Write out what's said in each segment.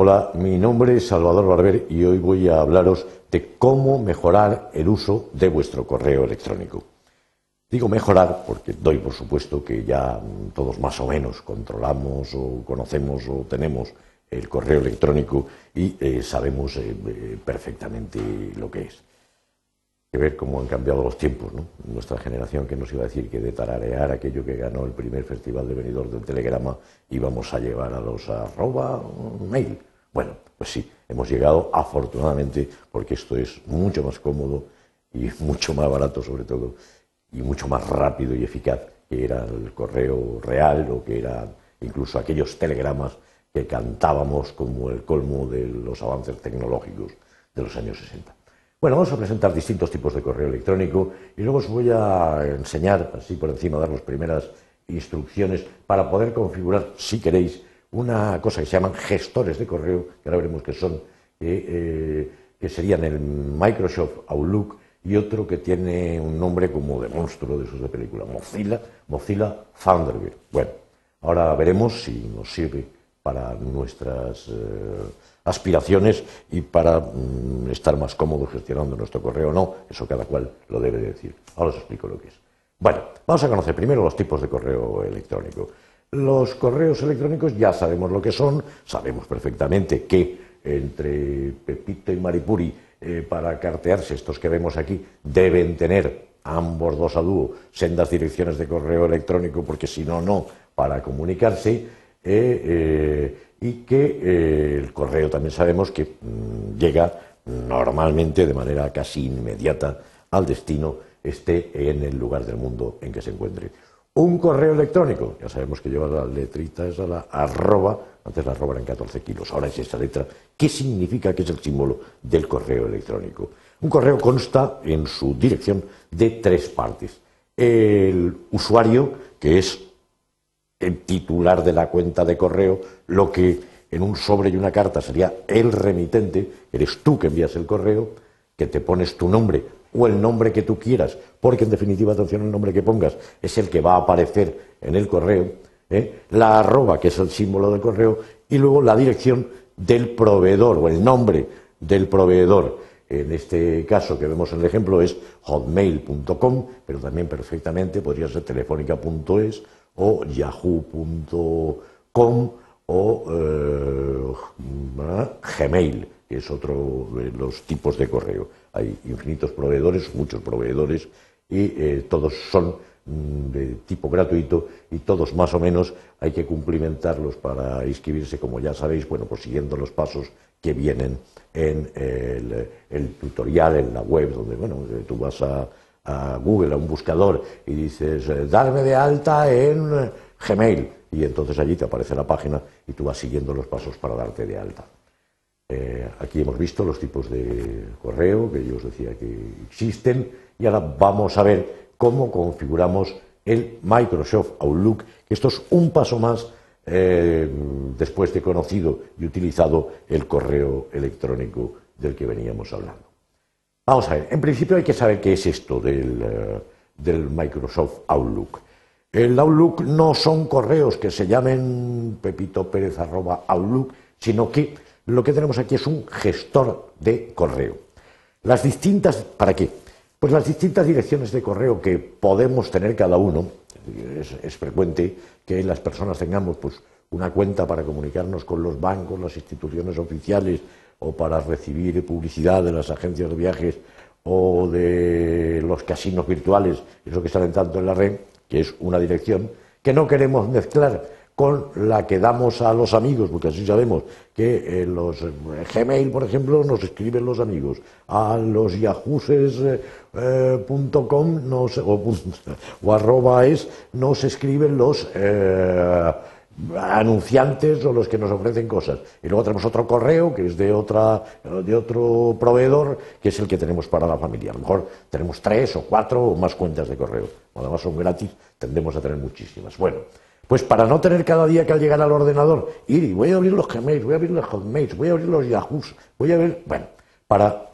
Hola, mi nombre es Salvador Barber y hoy voy a hablaros de cómo mejorar el uso de vuestro correo electrónico. Digo mejorar porque doy por supuesto que ya todos más o menos controlamos o conocemos o tenemos el correo electrónico y eh, sabemos eh, eh, perfectamente lo que es. Hay que ver cómo han cambiado los tiempos, ¿no? Nuestra generación que nos iba a decir que de tararear aquello que ganó el primer festival de venidor del telegrama íbamos a llevar a los arroba mail. Bueno, pues sí, hemos llegado afortunadamente porque esto es mucho más cómodo y mucho más barato sobre todo y mucho más rápido y eficaz que era el correo real o que eran incluso aquellos telegramas que cantábamos como el colmo de los avances tecnológicos de los años 60. Bueno, vamos a presentar distintos tipos de correo electrónico y luego os voy a enseñar, así por encima, dar las primeras instrucciones para poder configurar, si queréis, una cosa que se llaman gestores de correo, que ahora veremos que son, eh, que serían el Microsoft Outlook y otro que tiene un nombre como de monstruo de esos de película, Mozilla, Mozilla Thunderbird. Bueno, ahora veremos si nos sirve para nuestras eh, aspiraciones y para mm, estar más cómodos gestionando nuestro correo o no, eso cada cual lo debe decir. Ahora os explico lo que es. Bueno, vamos a conocer primero los tipos de correo electrónico. Los correos electrónicos ya sabemos lo que son, sabemos perfectamente que entre Pepito y Maripuri, eh, para cartearse, estos que vemos aquí, deben tener ambos dos a dúo sendas direcciones de correo electrónico, porque si no, no, para comunicarse, eh, eh, y que el correo también sabemos que mm, llega normalmente de manera casi inmediata al destino, esté en el lugar del mundo en que se encuentre. Un correo electrónico, ya sabemos que lleva la letrita esa, la arroba, antes la arroba eran 14 kilos, ahora es esa letra. ¿Qué significa que es el símbolo del correo electrónico? Un correo consta en su dirección de tres partes. El usuario, que es el titular de la cuenta de correo, lo que en un sobre y una carta sería el remitente, eres tú que envías el correo, que te pones tu nombre o el nombre que tú quieras, porque en definitiva, atención, el nombre que pongas es el que va a aparecer en el correo, ¿eh? la arroba, que es el símbolo del correo, y luego la dirección del proveedor o el nombre del proveedor. En este caso que vemos en el ejemplo es hotmail.com, pero también perfectamente podría ser telefónica.es o yahoo.com o eh, Gmail, que es otro de los tipos de correo. Hay infinitos proveedores, muchos proveedores, y eh, todos son mm, de tipo gratuito y todos más o menos hay que cumplimentarlos para inscribirse, como ya sabéis, bueno, pues siguiendo los pasos que vienen en el, tutorial, en la web, donde, bueno, eh, tú vas a, Google, a un buscador, y dices, eh, darme de alta en Gmail, y entonces allí te aparece la página y tú vas siguiendo los pasos para darte de alta. Eh, aquí hemos visto los tipos de correo que yo os decía que existen y ahora vamos a ver cómo configuramos el Microsoft Outlook, que esto es un paso más eh, después de conocido y utilizado el correo electrónico del que veníamos hablando. Vamos a ver, en principio hay que saber qué es esto del, eh, Microsoft Outlook. El Outlook no son correos que se llamen Pepito Pérez sino que lo que tenemos aquí es un gestor de correo. Las distintas, ¿para qué? Pues las distintas direcciones de correo que podemos tener cada uno, es, frecuente que las personas tengamos pues, una cuenta para comunicarnos con los bancos, las instituciones oficiales o para recibir publicidad de las agencias de viajes o de los casinos virtuales, eso que salen tanto en la red, que es una dirección que no queremos mezclar con la que damos a los amigos, porque así sabemos que en los eh, Gmail, por ejemplo, nos escriben los amigos, a los yahooses.com eh, o, o, arroba es nos escriben los eh, anunciantes o los que nos ofrecen cosas. Y luego tenemos otro correo que es de, otra, de otro proveedor, que es el que tenemos para la familia. A lo mejor tenemos tres o cuatro o más cuentas de correo. Además son gratis, tendemos a tener muchísimas. Bueno. Pues para no tener cada día que al llegar al ordenador ir y voy a abrir los Gmails, voy a abrir los Hotmails, voy a abrir los Yahoos, voy a ver, bueno, para,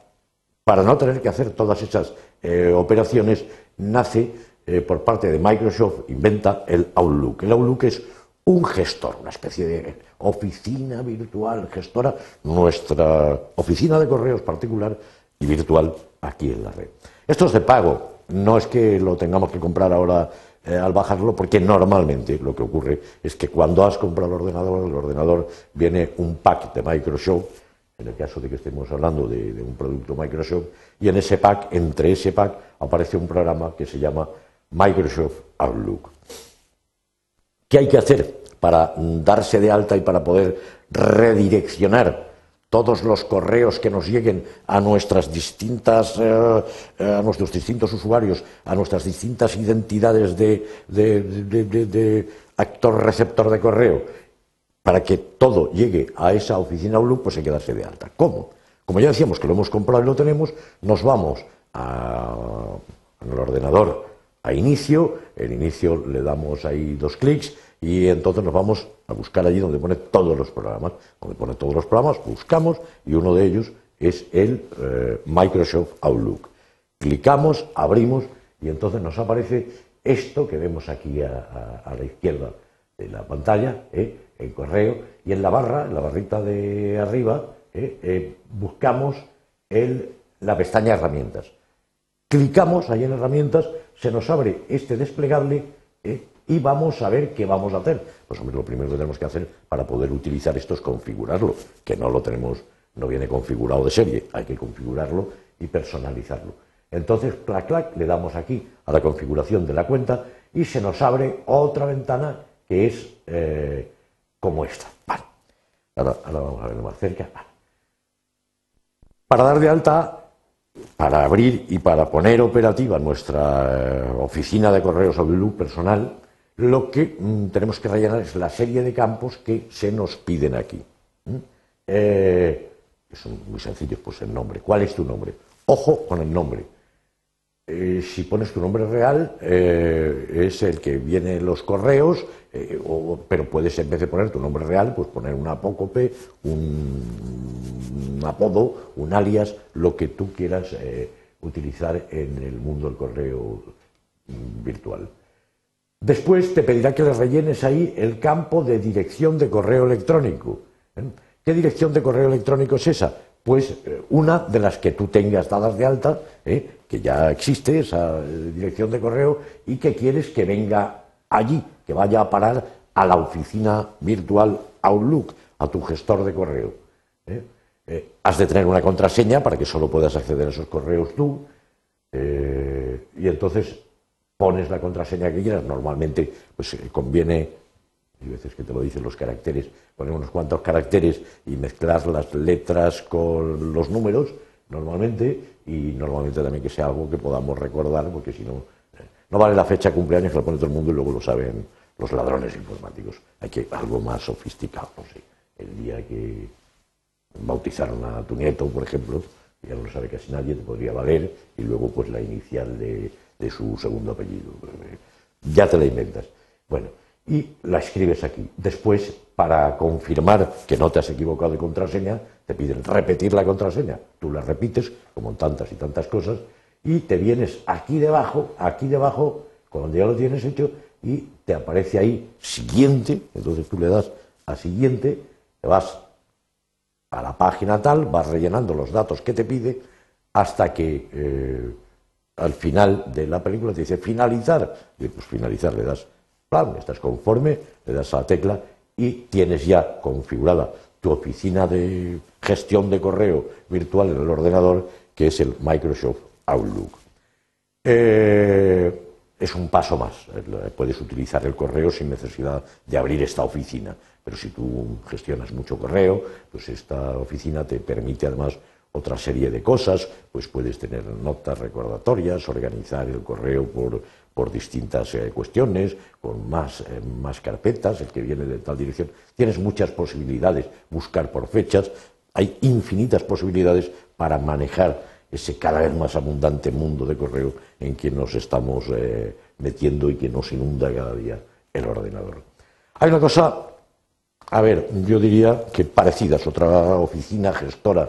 para no tener que hacer todas esas eh, operaciones, nace eh, por parte de Microsoft, inventa el Outlook. El Outlook es un gestor, una especie de oficina virtual gestora, nuestra oficina de correos particular y virtual aquí en la red. Esto es de pago, no es que lo tengamos que comprar ahora eh, al bajarlo, porque normalmente lo que ocurre es que cuando has comprado el ordenador, el ordenador viene un pack de Microsoft, en el caso de que estemos hablando de, de un producto Microsoft, y en ese pack, entre ese pack, aparece un programa que se llama Microsoft Outlook. ¿Qué hay que hacer para darse de alta y para poder redireccionar todos los correos que nos lleguen a nuestras distintas eh, eh, a nuestros distintos usuarios, a nuestras distintas identidades de, actor receptor de correo, para que todo llegue a esa oficina Outlook, pues hay que darse de alta. ¿Cómo? Como ya decíamos que lo hemos comprado y lo tenemos, nos vamos al ordenador a inicio, el inicio le damos ahí dos clics y entonces nos vamos a buscar allí donde pone todos los programas. Donde pone todos los programas, buscamos y uno de ellos es el eh, Microsoft Outlook. Clicamos, abrimos y entonces nos aparece esto que vemos aquí a, la izquierda de la pantalla, eh, el correo, y en la barra, en la barrita de arriba, eh, buscamos la pestaña herramientas. Clicamos ahí en herramientas se nos abre este desplegable. Y vamos a ver qué vamos a hacer. Pues hombre, lo primero que tenemos que hacer para poder utilizar esto es configurarlo, que no lo tenemos, no viene configurado de serie, hay que configurarlo y personalizarlo. Entonces, clac, clac, le damos aquí a la configuración de la cuenta y se nos abre otra ventana que es eh, como esta. Ahora, vamos a verlo más cerca. Para dar de alta para abrir y para poner operativa nuestra eh, oficina de correos Outlook personal, lo que mm, tenemos que rellenar es la serie de campos que se nos piden aquí. Eh, son muy sencillos, pues el nombre. ¿Cuál es tu nombre? Ojo con el nombre. Eh, si pones tu nombre real, es el que viene en los correos, pero puedes, en vez de poner tu nombre real, pues poner un apócope, un, apodo, un alias, lo que tú quieras eh, utilizar en el mundo del correo mm, virtual. Después te pedirá que le rellenes ahí el campo de dirección de correo electrónico. ¿eh? ¿Qué dirección de correo electrónico es esa? Pues eh, una de las que tú tengas dadas de alta, que ya existe esa dirección de correo y que quieres que venga allí, que vaya a parar a la oficina virtual Outlook, a tu gestor de correo. ¿eh? Eh, has de tener una contraseña para que solo puedas acceder a esos correos tú. Eh, y entonces pones la contraseña que quieras. Normalmente, pues conviene, hay veces que te lo dicen los caracteres, poner unos cuantos caracteres y mezclar las letras con los números, normalmente, y normalmente también que sea algo que podamos recordar, porque si no, no vale la fecha cumpleaños que lo pone todo el mundo y luego lo saben los ladrones informáticos. Hay que algo más sofisticado, no sé. El día que bautizaron a tu nieto, por ejemplo, ya no lo sabe casi nadie, te podría valer, y luego pues la inicial de, su segundo apellido. Ya te la inventas. Bueno, y la escribes aquí. Después, para confirmar que no te has equivocado de contraseña, te piden repetir la contraseña. Tú la repites, como tantas y tantas cosas, y te vienes aquí debajo, aquí debajo, cuando ya lo tienes hecho, y te aparece ahí siguiente, entonces tú le das a siguiente, te vas a la página tal, vas rellenando los datos que te pide hasta que eh, al final de la película te dice finalizar, y pues finalizar le das plan, estás conforme, le das a la tecla y tienes ya configurada tu oficina de gestión de correo virtual en el ordenador, que es el Microsoft Outlook. Eh, es un paso más. Eh, puedes utilizar el correo sin necesidad de abrir esta oficina. Pero si tú gestionas mucho correo, pues esta oficina te permite además otra serie de cosas, pues puedes tener notas recordatorias, organizar el correo por, por distintas eh, cuestiones, con más, eh, más carpetas, el que viene de tal dirección. Tienes muchas posibilidades, buscar por fechas, hay infinitas posibilidades para manejar ese cada vez más abundante mundo de correo en que nos estamos eh, metiendo y que nos inunda cada día el ordenador. Hay una cosa, a ver, yo diría que parecida, es otra oficina gestora,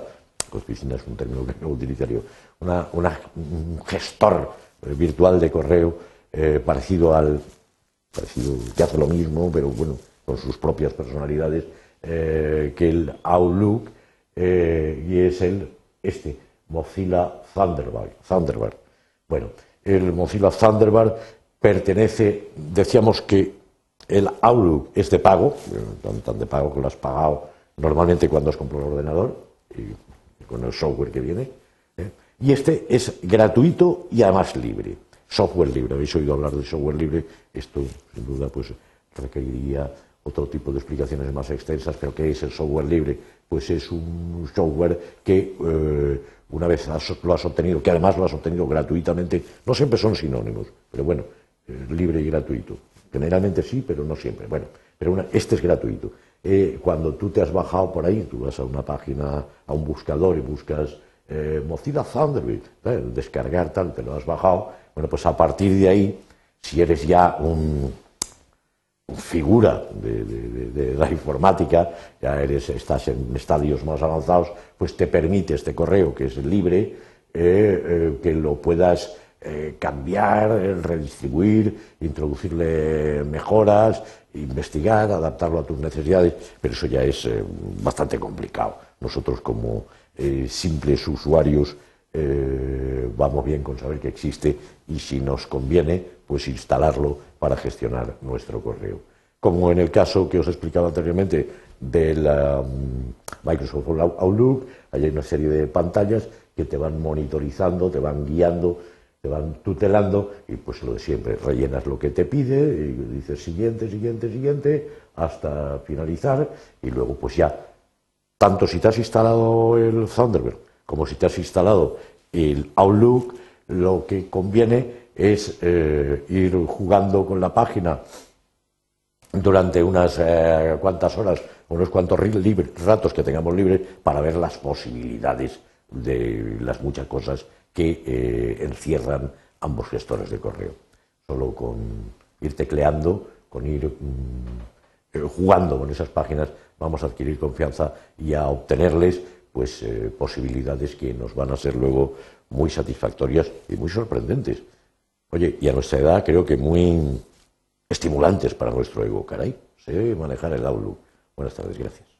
oficina es un término que no utilizaría, una, un gestor eh, virtual de correo eh, parecido al, parecido, que hace lo mismo, pero bueno, con sus propias personalidades, que el Outlook, y es el este, Mozilla Thunderbird. Thunderbird. Bueno, el Mozilla Thunderbird pertenece, decíamos que el Outlook es de pago, tan, de pago que lo has pagado normalmente cuando has comprado un ordenador y con el software que viene. ¿eh? Y este es gratuito y además libre. Software libre. Habéis oído hablar de software libre. Esto, sin duda, pues requeriría otro tipo de explicaciones más extensas. Pero ¿qué es el software libre? Pues es un software que eh, una vez lo has obtenido, que además lo has obtenido gratuitamente, no siempre son sinónimos, pero bueno, libre y gratuito. Generalmente sí, pero no siempre. Bueno, pero este es gratuito. Eh, cuando tú te has bajado por ahí, tú vas a una página, a un buscador y buscas eh, Mozilla Thunderbird, descargar tal, te lo has bajado, bueno, pues a partir de ahí, si eres ya un, figura de, la informática, ya eres, estás en estadios más avanzados, pues te permite este correo, que es libre, eh, que lo puedas eh, cambiar, redistribuir, introducirle mejoras, investigar, adaptarlo a tus necesidades, pero eso ya es eh, bastante complicado. Nosotros como eh, simples usuarios vamos bien con saber que existe y si nos conviene, pues instalarlo para gestionar nuestro correo. Como en el caso que os he explicado anteriormente del Microsoft Outlook, hay una serie de pantallas que te van monitorizando, te van guiando te van tutelando y pues lo de siempre, rellenas lo que te pide y dices siguiente, siguiente, siguiente, hasta finalizar y luego pues ya, tanto si te has instalado el Thunderbird como si te has instalado el Outlook, lo que conviene es eh, ir jugando con la página durante unas eh, cuantas horas, unos cuantos ratos que tengamos libres para ver las posibilidades de las muchas cosas que eh, encierran ambos gestores de correo. Solo con ir tecleando, con ir mm, eh, jugando con esas páginas, vamos a adquirir confianza y a obtenerles pues eh, posibilidades que nos van a ser luego muy satisfactorias y muy sorprendentes. Oye, y a nuestra edad creo que muy estimulantes para nuestro ego, caray. Sé manejar el Outlook. Buenas tardes, gracias.